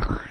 God.